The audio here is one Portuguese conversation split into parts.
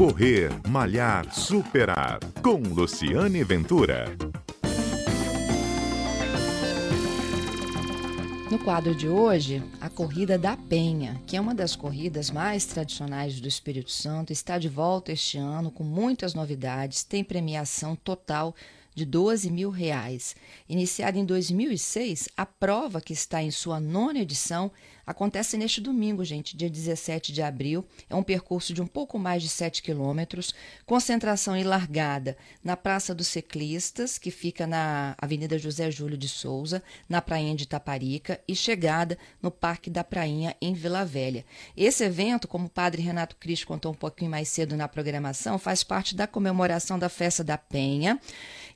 Correr, Malhar, Superar. Com Luciane Ventura. No quadro de hoje, a Corrida da Penha, que é uma das corridas mais tradicionais do Espírito Santo, está de volta este ano com muitas novidades, tem premiação total de 12 mil reais. Iniciada em 2006, a prova, que está em sua nona edição, acontece neste domingo, gente, dia 17 de abril. É um percurso de um pouco mais de 7 quilômetros, concentração e largada na Praça dos Ciclistas, que fica na Avenida José Júlio de Souza, na Prainha de Taparica, e chegada no Parque da Prainha, em Vila Velha. Esse evento, como o padre Renato Cristo contou um pouquinho mais cedo na programação, faz parte da comemoração da Festa da Penha.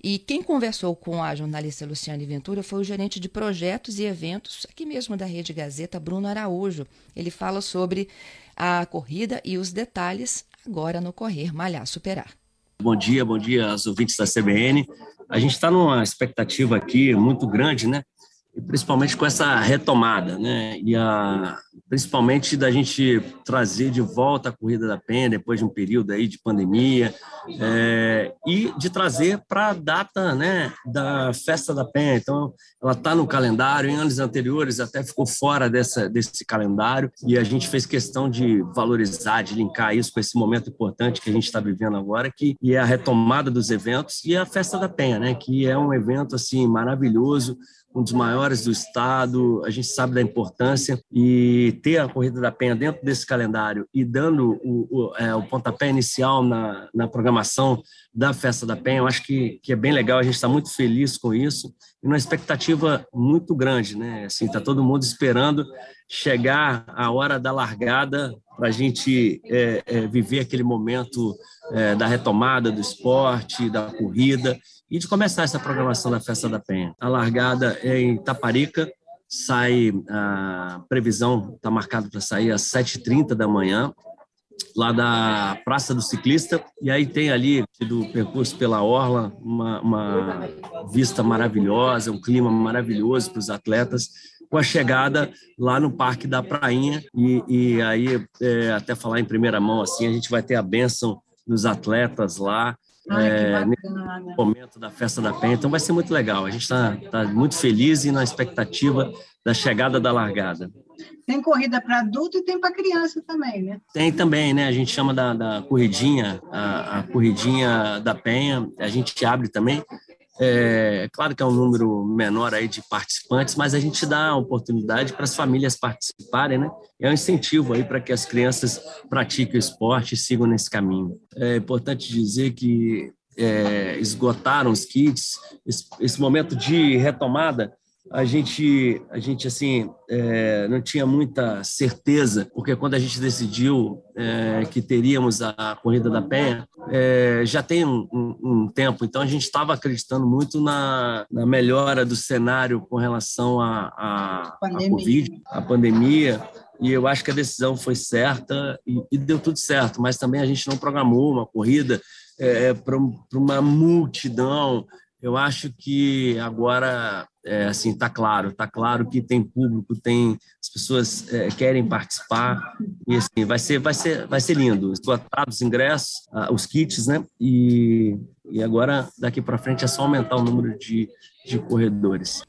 E quem conversou com a jornalista Luciane Ventura foi o gerente de projetos e eventos, aqui mesmo da Rede Gazeta, Bruno Araújo. Ele fala sobre a corrida e os detalhes agora no Correr Malhar Superar. Bom dia, bom dia aos ouvintes da CBN. A gente está numa expectativa aqui muito grande, né? E principalmente com essa retomada, né? E a, principalmente da gente trazer de volta a corrida da Penha depois de um período aí de pandemia é, e de trazer para a data né, da festa da Penha. Então, ela está no calendário. Em anos anteriores até ficou fora dessa, desse calendário e a gente fez questão de valorizar, de linkar isso com esse momento importante que a gente está vivendo agora, que é a retomada dos eventos e a festa da Penha, né, que é um evento assim maravilhoso um dos maiores do estado, a gente sabe da importância e ter a Corrida da Penha dentro desse calendário e dando o, o, é, o pontapé inicial na, na programação da Festa da Penha, eu acho que, que é bem legal, a gente está muito feliz com isso e uma expectativa muito grande, né? Assim, está todo mundo esperando chegar a hora da largada para a gente é, é, viver aquele momento é, da retomada do esporte, da corrida e de começar essa programação da Festa da Penha. A largada é em Taparica, sai, a previsão está marcada para sair às 7h30 da manhã, lá da Praça do Ciclista, e aí tem ali do percurso pela Orla, uma, uma vista maravilhosa, um clima maravilhoso para os atletas, com a chegada lá no Parque da Prainha, e, e aí, é, até falar em primeira mão, assim, a gente vai ter a bênção dos atletas lá, Ai, é, nesse momento da festa da Penha. Então vai ser muito legal. A gente está tá muito feliz e na expectativa da chegada da largada. Tem corrida para adulto e tem para criança também, né? Tem também, né? A gente chama da, da corridinha, a, a corridinha da Penha. A gente abre também é claro que é um número menor aí de participantes, mas a gente dá a oportunidade para as famílias participarem, né? É um incentivo aí para que as crianças pratiquem o esporte e sigam nesse caminho. É importante dizer que é, esgotaram os kits, esse, esse momento de retomada a gente, a gente assim, é, não tinha muita certeza, porque quando a gente decidiu é, que teríamos a corrida da Penha, é, já tem um, um, um, tempo, então a gente estava acreditando muito na, na, melhora do cenário com relação à a, a, a, Covid, a pandemia, e eu acho que a decisão foi certa e, e deu tudo certo, mas também a gente não programou uma corrida é, para uma multidão. Eu acho que agora é, assim, está claro, está claro que tem público, tem as pessoas é, querem participar e assim vai ser, vai ser, vai ser lindo. Esgotados os ingressos, os kits, né? E, e agora daqui para frente é só aumentar o número de, de corredores.